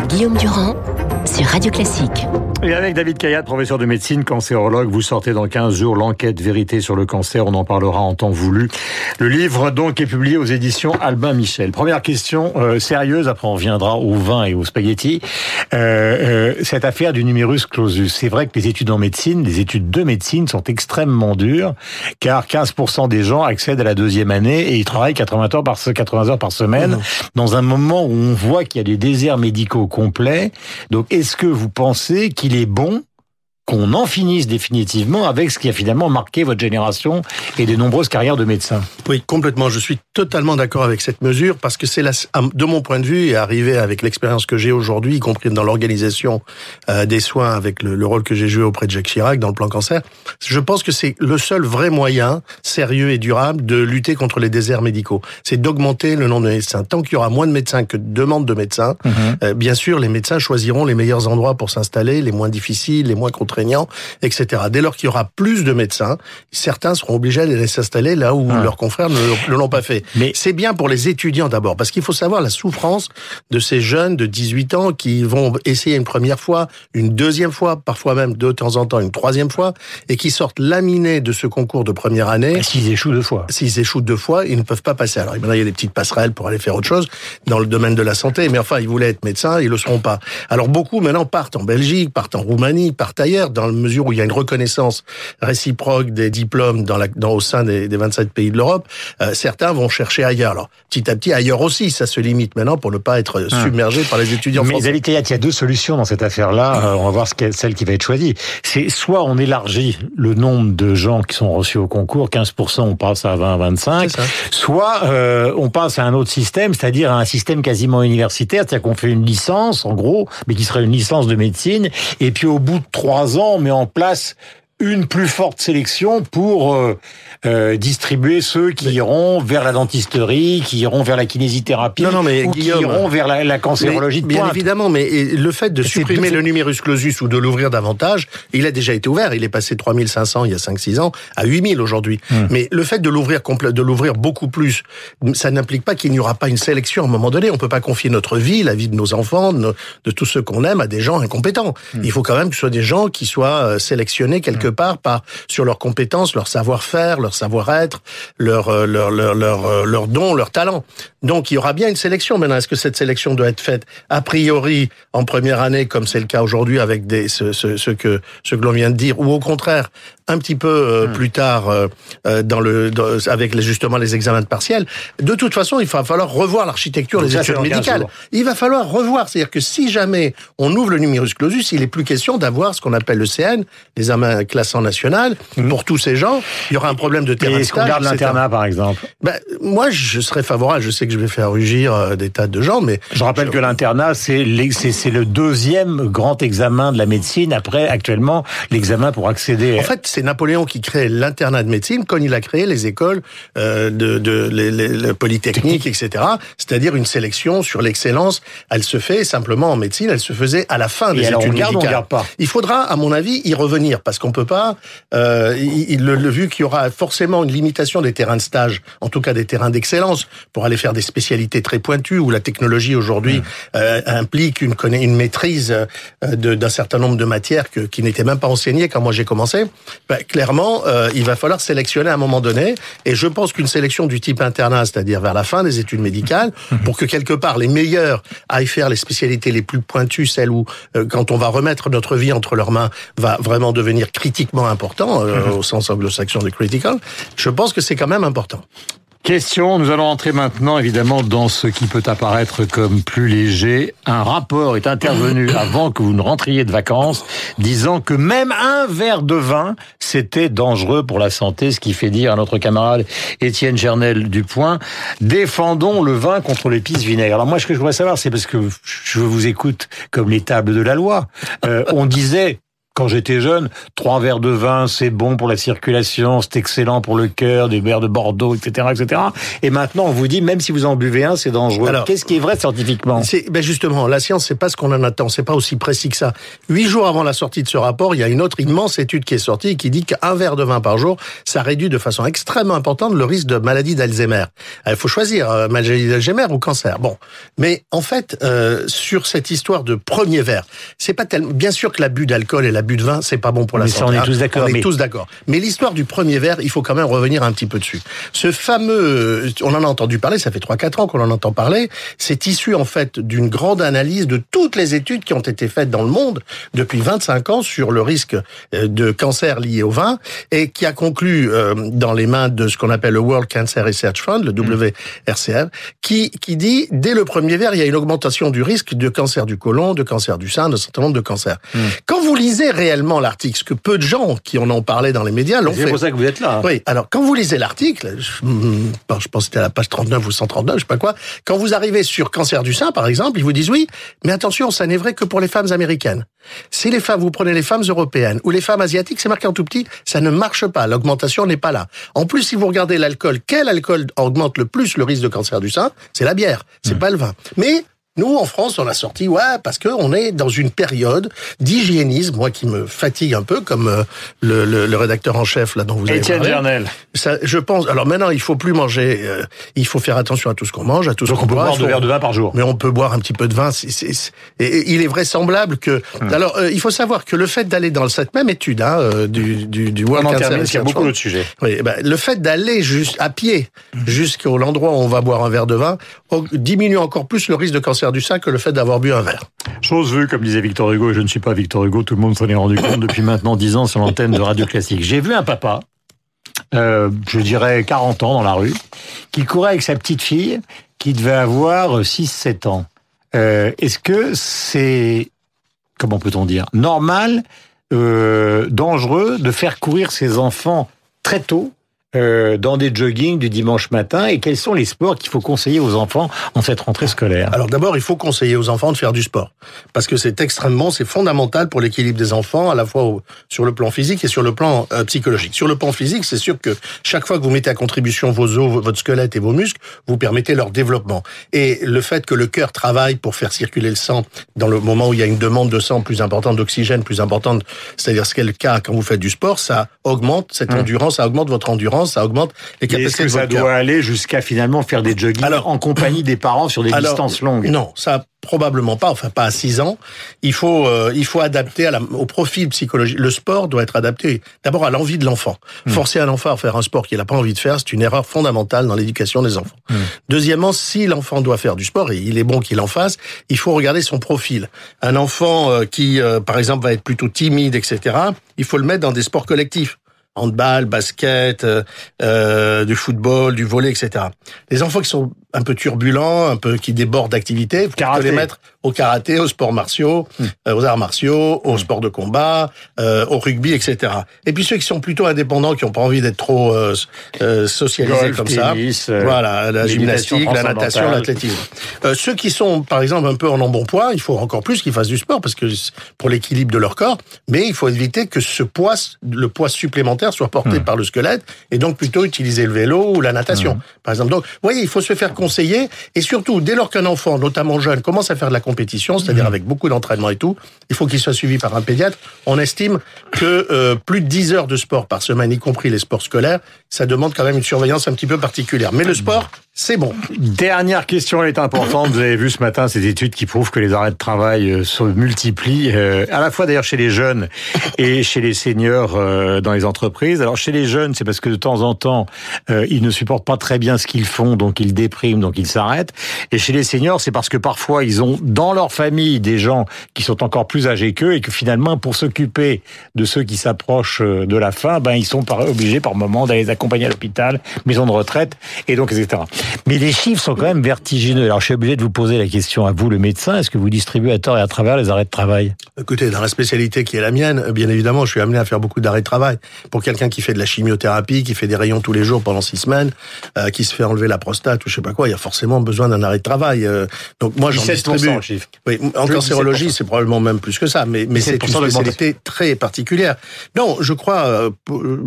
Guillaume Durand Radio Classique. Et avec David Kayat, professeur de médecine, cancérologue, vous sortez dans 15 jours l'enquête Vérité sur le cancer, on en parlera en temps voulu. Le livre donc est publié aux éditions Albin Michel. Première question euh, sérieuse, après on reviendra au vin et aux spaghettis. Euh, euh, cette affaire du numerus clausus, c'est vrai que les études en médecine, les études de médecine sont extrêmement dures, car 15% des gens accèdent à la deuxième année et ils travaillent 80 heures par, 80 heures par semaine, mmh. dans un moment où on voit qu'il y a des déserts médicaux complets. Donc est-ce que vous pensez qu'il est bon qu'on en finisse définitivement avec ce qui a finalement marqué votre génération et des nombreuses carrières de médecins. Oui, complètement. Je suis totalement d'accord avec cette mesure parce que c'est de mon point de vue et arrivé avec l'expérience que j'ai aujourd'hui, y compris dans l'organisation euh, des soins avec le, rôle que j'ai joué auprès de Jacques Chirac dans le plan cancer, je pense que c'est le seul vrai moyen sérieux et durable de lutter contre les déserts médicaux. C'est d'augmenter le nombre de médecins. Tant qu'il y aura moins de médecins que de demandes de médecins, mhm. euh, bien sûr, les médecins choisiront les meilleurs endroits pour s'installer, les moins difficiles, les moins etc. Dès lors qu'il y aura plus de médecins, certains seront obligés d'aller s'installer là où ah. leurs confrères ne, l'ont pas fait. Mais c'est bien pour les étudiants d'abord, parce qu'il faut savoir la souffrance de ces jeunes de 18 ans qui vont essayer une première fois, une deuxième fois, parfois même de temps en temps une troisième fois, et qui sortent laminés de ce concours de première année. S'ils échouent deux fois. S'ils échouent deux fois, ils ne peuvent pas passer. Alors maintenant, il y a des petites passerelles pour aller faire autre chose dans le domaine de la santé, mais enfin, ils voulaient être médecins, ils le seront pas. Alors beaucoup maintenant partent en Belgique, partent en Roumanie, partent ailleurs, dans le mesure où il y a une reconnaissance réciproque des diplômes dans, la, dans au sein des, des 27 pays de l'Europe, euh, certains vont chercher ailleurs. Alors, petit à petit, ailleurs aussi, ça se limite maintenant pour ne pas être ah. submergé par les étudiants Mais français. Mais il y a deux solutions dans cette affaire-là. Euh, on va voir ce celle qui va être choisie. C'est soit on élargit le nombre de gens qui sont reçus au concours, 15%, on passe à 20, 25, soit euh, on passe à un autre système, c'est-à-dire à un système quasiment universitaire, c'est-à-dire qu'on fait une licence, en gros, mais qui serait une licence de médecine, et puis au bout de trois ans, met en place une plus forte sélection pour euh, euh, distribuer ceux qui iront vers la dentisterie, qui iront vers la kinésithérapie, non, non, mais ou qui iront vers la, la cancérologie de Bien évidemment, mais le fait de supprimer le numerus clausus ou de l'ouvrir davantage, il a déjà été ouvert. Il est passé de 3500 il y a 5-6 ans à 8000 aujourd'hui. Hmm. Mais le fait de l'ouvrir de l'ouvrir beaucoup plus, ça n'implique pas qu'il n'y aura pas une sélection à un moment donné. On peut pas confier notre vie, la vie de nos enfants, de, de tous ceux qu'on aime à des gens incompétents. Hmm. Il faut quand même que ce soit des gens qui soient euh, sélectionnés quelque part par sur leurs compétences, leur savoir-faire, leur savoir-être, leur euh, leur leur euh, leur don, leur talent. Donc il y aura bien une sélection. Maintenant, est-ce que cette sélection doit être faite a priori en première année, comme c'est le cas aujourd'hui avec des ce que ce que l'on vient de dire, ou au contraire un petit peu euh, hmm. plus tard dans le avec justement les examens de partiel. De toute façon, il va falloir revoir l'architecture des études médicales. Il va falloir revoir, c'est-à-dire que si jamais on ouvre le numerus clausus, il est plus question d'avoir ce qu'on appelle le CN, l'examen classant national. Mhm. Pour tous ces gens, il y aura un problème de terrain. Est-ce qu'on garde l'internat, par exemple ben, Moi, je serais favorable. Je sais que je vais faire rugir euh, des tas de gens, mais... Je rappelle que l'internat, c'est le deuxième grand examen de la médecine, après, actuellement, l'examen pour accéder... En fait, c'est Napoléon qui crée l'internat de médecine quand il a créé les écoles euh, de, de les, les, polytechniques, etc. C'est-à-dire une sélection sur l'excellence. Elle se fait simplement en médecine, elle se faisait à la fin des études on garde, garde pas? Il faudra, à mon avis, y revenir, parce qu'on peut pas, euh, il, le, vu qu'il y aura forcément une limitation des terrains de stage, en tout cas des terrains d'excellence, pour aller faire des spécialités très pointues où la technologie aujourd'hui euh, implique une, une maîtrise euh, d'un certain nombre de matières que, qui n'étaient même pas enseignées quand moi j'ai commencé. Ben, clairement, euh, il va falloir sélectionner à un moment donné, et je pense qu'une sélection du type internat, c'est-à-dire vers la fin des études médicales, mhm. pour que quelque part les meilleurs aillent faire les spécialités les plus pointues, celles où euh, quand on va remettre notre vie entre leurs mains, va vraiment devenir critiquement important euh, au sens anglo-saxon de critical, je pense que c'est quand même important. Question, nous allons entrer maintenant évidemment dans ce qui peut apparaître comme plus léger. Un rapport est intervenu avant que vous ne rentriez de vacances disant que même un verre de vin, c'était dangereux pour la santé, ce qui fait dire à notre camarade Étienne Gernel Dupoint, défendons le vin contre l'épice vinaigre. Alors moi ce que je voudrais savoir c'est parce que je vous écoute comme les tables de la loi. Euh, on disait quand j'étais jeune, trois verres de vin, c'est bon pour la circulation, c'est excellent pour le cœur, des verres de Bordeaux, etc., etc. Et maintenant, on vous dit, même si vous en buvez un, c'est dangereux. Alors, qu'est-ce qui est vrai scientifiquement? C'est ben justement, la science, c'est pas ce qu'on en attend, c'est pas aussi précis que ça. Huit jours avant la sortie de ce rapport, il y a une autre immense étude qui est sortie qui dit qu'un verre de vin par jour, ça réduit de façon extrêmement importante le risque de maladie d'Alzheimer. Euh, il faut choisir euh, maladie d'Alzheimer ou cancer. Bon, mais en fait, euh, sur cette histoire de premier verre, c'est pas tellement. Bien sûr que l'abus d'alcool et l'abus de vin, c'est pas bon pour la mais santé. Ça, on est tous d'accord. On est tous d'accord. Mais l'histoire du premier verre, il faut quand même revenir un petit peu dessus. Ce fameux, on en a entendu parler, ça fait 3-4 ans qu'on en entend parler. C'est issu en fait d'une grande analyse de toutes les études qui ont été faites dans le monde depuis 25 ans sur le risque de cancer lié au vin et qui a conclu dans les mains de ce qu'on appelle le World Cancer Research Fund, le mm. WRCF, qui, qui dit dès le premier verre, il y a une augmentation du risque de cancer du côlon, de cancer du sein, d'un certain nombre de cancers. Mm. Quand vous lisez réellement l'article, ce que peu de gens qui en ont parlé dans les médias l'ont fait. C'est pour ça que vous êtes là. Hein. Oui. Alors, quand vous lisez l'article, je, mm, je pense que c'était à la page 39 ou 139, je sais pas quoi, quand vous arrivez sur cancer du sein, par exemple, ils vous disent oui, mais attention, ça n'est vrai que pour les femmes américaines. Si les femmes, vous prenez les femmes européennes ou les femmes asiatiques, c'est marqué en tout petit, ça ne marche pas. L'augmentation n'est pas là. En plus, si vous regardez l'alcool, quel alcool augmente le plus le risque de cancer du sein? C'est la bière, c'est mmh. pas le vin. Mais nous, en France, on a sorti, ouais, parce que on est dans une période d'hygiénisme, moi qui me fatigue un peu, comme euh, le, le, le, rédacteur en chef là dont vous avez Étienne parlé. Ça, je pense. Alors maintenant, il faut plus manger. Euh, il faut faire attention à tout ce qu'on mange, à tout Donc ce qu'on boit. on peut boire deux verres de vin par jour. Mais on peut boire un petit peu de vin. C est, c est, et, il est vraisemblable que. Hum. Alors, euh, il faut savoir que le fait d'aller dans cette même étude hein, euh, du, du, du World Cancer, il y a beaucoup d'autres sujets. Oui, ben, le fait d'aller juste à pied hum. jusqu'au l'endroit où on va boire un verre de vin diminue encore plus le risque de cancer du sein que le fait d'avoir avoir bu un verre. Chose vue, comme disait Victor Hugo, et je ne suis pas Victor Hugo, tout le monde s'en est rendu compte depuis maintenant 10 ans sur l'antenne de Radio Classique. J'ai vu un papa, euh, je dirais 40 ans dans la rue, qui courait avec sa petite fille, qui devait avoir 6-7 ans. Euh, Est-ce que c'est, comment peut-on dire, normal, euh, dangereux de faire courir ses enfants très tôt euh, dans des joggings du dimanche matin et quels sont les sports qu'il faut conseiller aux enfants en cette rentrée scolaire? Alors d'abord, il faut conseiller aux enfants de faire du sport parce que c'est extrêmement, c'est fondamental pour l'équilibre des enfants à la fois au, sur le plan physique et sur le plan euh, psychologique. Sur le plan physique, c'est sûr que chaque fois que vous mettez à contribution vos os, votre squelette et vos muscles, vous permettez leur développement. Et le fait que le cœur travaille pour faire circuler le sang dans le moment où il y a une demande de sang plus importante, d'oxygène plus importante, c'est-à-dire ce qu'est le cas quand vous faites du sport, ça augmente cette mmh. endurance, ça augmente votre endurance ça augmente les capacités Est-ce que ça doit aller jusqu'à finalement faire des joggings alors, en compagnie des parents sur des alors, distances longues? Non, ça probablement pas, enfin pas à 6 ans. Il faut euh, il faut adapter à la, au profil psychologique. Le sport doit être adapté d'abord à l'envie de l'enfant. Mmh. Forcer un enfant à faire un sport qu'il n'a pas envie de faire, c'est une erreur fondamentale dans l'éducation des enfants. Mmh. Deuxièmement, si l'enfant doit faire du sport et il est bon qu'il en fasse, il faut regarder son profil. Un enfant euh, qui, euh, par exemple, va être plutôt timide, etc. Il faut le mettre dans des sports collectifs handball, basket, euh, euh, du football, du volet, etc. Les enfants qui sont un peu turbulents, un peu qui débordent d'activités, vous pouvez les mettre au karaté, aux sports martiaux, mmh. euh, aux arts martiaux, aux mmh. sports de combat, euh, au rugby, etc. Et puis ceux qui sont plutôt indépendants, qui n'ont pas envie d'être trop euh, euh socialisés Golf, comme tennis, ça, voilà, la gymnastique, la natation, l'athlétisme. Ceux qui sont, par exemple, un peu en embonpoint, il faut encore plus qu'ils fassent du sport parce que pour l'équilibre de leur corps, mais il faut éviter que ce poids, le poids supplémentaire, soit porté mmh. par le squelette et donc plutôt utiliser le vélo ou la natation, par exemple. Donc, vous voyez, il faut se faire conseiller et surtout, dès lors qu'un enfant, notamment jeune, commence à faire de la compétition, c'est-à-dire mmh. avec beaucoup d'entraînement et tout, il faut qu'il soit suivi par un pédiatre. On estime que euh, plus de 10 heures de sport par semaine, y compris les sports scolaires, ça demande quand même une surveillance un petit peu particulière. Mais le sport, c'est bon. Dernière question, elle est importante. Vous avez vu ce matin ces études qui prouvent que les arrêts de travail euh, se multiplient, euh, à la fois d'ailleurs chez les jeunes et chez les seniors euh, dans les entreprises. Alors chez les jeunes, c'est parce que de temps en temps, euh, ils ne supportent pas très bien ce qu'ils font, donc ils dépriment, donc ils s'arrêtent. Et chez les seniors, c'est parce que parfois ils ont dans leur famille des gens qui sont encore plus âgés qu'eux et que finalement, pour s'occuper de ceux qui s'approchent de la fin, ben ils sont obligés par moment d'aller les accompagner à l'hôpital, maison de retraite, et donc etc. Mais les chiffres sont quand même vertigineux. Alors je suis obligé de vous poser la question à vous, le médecin, est-ce que vous distribuez à tort et à travers les arrêts de travail? Écoutez, dans la spécialité qui est la mienne, bien évidemment, je suis amené à faire beaucoup d'arrêts de travail. Pour quelqu'un qui fait de la chimiothérapie, qui fait des rayons tous les jours pendant six semaines, euh, qui se fait enlever la prostate ou je sais pas quoi, il y a forcément besoin d'un arrêt de travail. Donc moi, j'en distribue. chiffre. Oui, en cancérologie, c'est probablement même plus que ça, mais, mais c'est une spécialité très particulière. Non, je crois,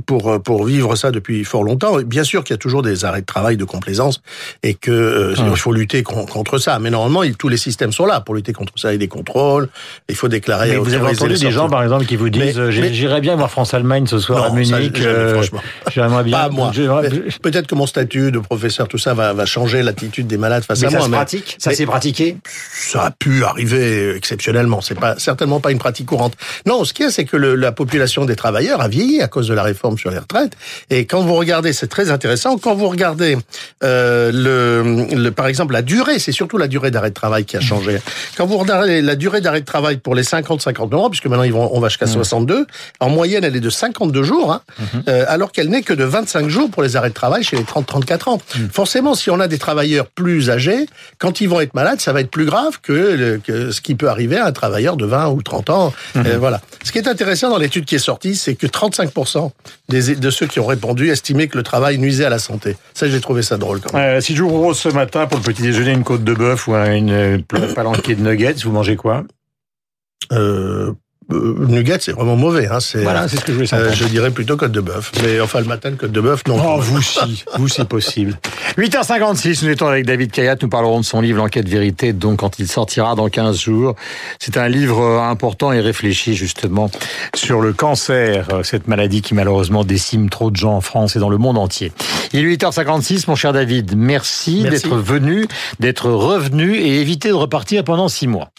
pour, pour vivre ça depuis fort longtemps, bien sûr qu'il y a toujours des arrêts de travail de complaisance et que il faut lutter contre ça. Mais normalement, tous les systèmes sont là pour lutter contre ça. Il y a des contrôles, il faut déclarer. Mais vous avez entendu des gens, par exemple, qui vous disent j'irai bien voir France-Allemagne ce soir à Munich. J'aimerais bien. Pas moi. Peut-être que mon statut de professeur, tout ça va, va changer l'attitude des malades face à moi. Ça se pratique? Ça s'est pratiqué? Ça a pu arriver exceptionnellement. C'est pas certainement pas une pratique courante. Non, ce qu'il y a, c'est que le, la population des travailleurs a vieilli à cause de la réforme sur les retraites. Et quand vous regardez, c'est très intéressant. Quand vous regardez euh, le, le, par exemple, la durée, c'est surtout la durée d'arrêt de travail qui a changé. Quand vous regardez la durée d'arrêt de travail pour les 50-59 ans, puisque maintenant ils vont, on va jusqu'à 62, mmh. en moyenne, elle est de 52 jours, hein, mmh. euh, alors qu'elle n'est que de 25 jours pour les arrêts de travail chez les 30-34 ans. Mmh. Forcément, si on a des travailleurs plus âgés, quand ils vont être malades, ça va être plus grave que, que ce qui peut arriver à un travailleur de 20 ou 30 ans. Euh, voilà. Ce qui est intéressant dans l'étude qui est sortie, c'est que 35% des, de ceux qui ont répondu estimaient que le travail nuisait à la santé. Ça, j'ai trouvé ça drôle. Quand même. Euh, si je vous propose ce matin pour le petit déjeuner une côte de bœuf ou une palanquée de nuggets, vous mangez quoi? Euh, euh, nuggets, c'est vraiment mauvais. Hein. C'est, voilà, c'est ce que je voulais savoir. Euh, je dirais plutôt côte de bœuf. Mais enfin, le matin, côte de bœuf, non. Oh, vous si, vous c'est possible. 8h56, nous étions avec David Kayat, nous parlerons de son livre L'enquête vérité, donc quand il sortira dans 15 jours. C'est un livre euh, important et réfléchi justement sur le cancer, cette maladie qui malheureusement décime trop de gens en France et dans le monde entier. Il est 8h56, mon cher David, merci, merci. d'être venu, d'être revenu et éviter de repartir pendant 6 mois.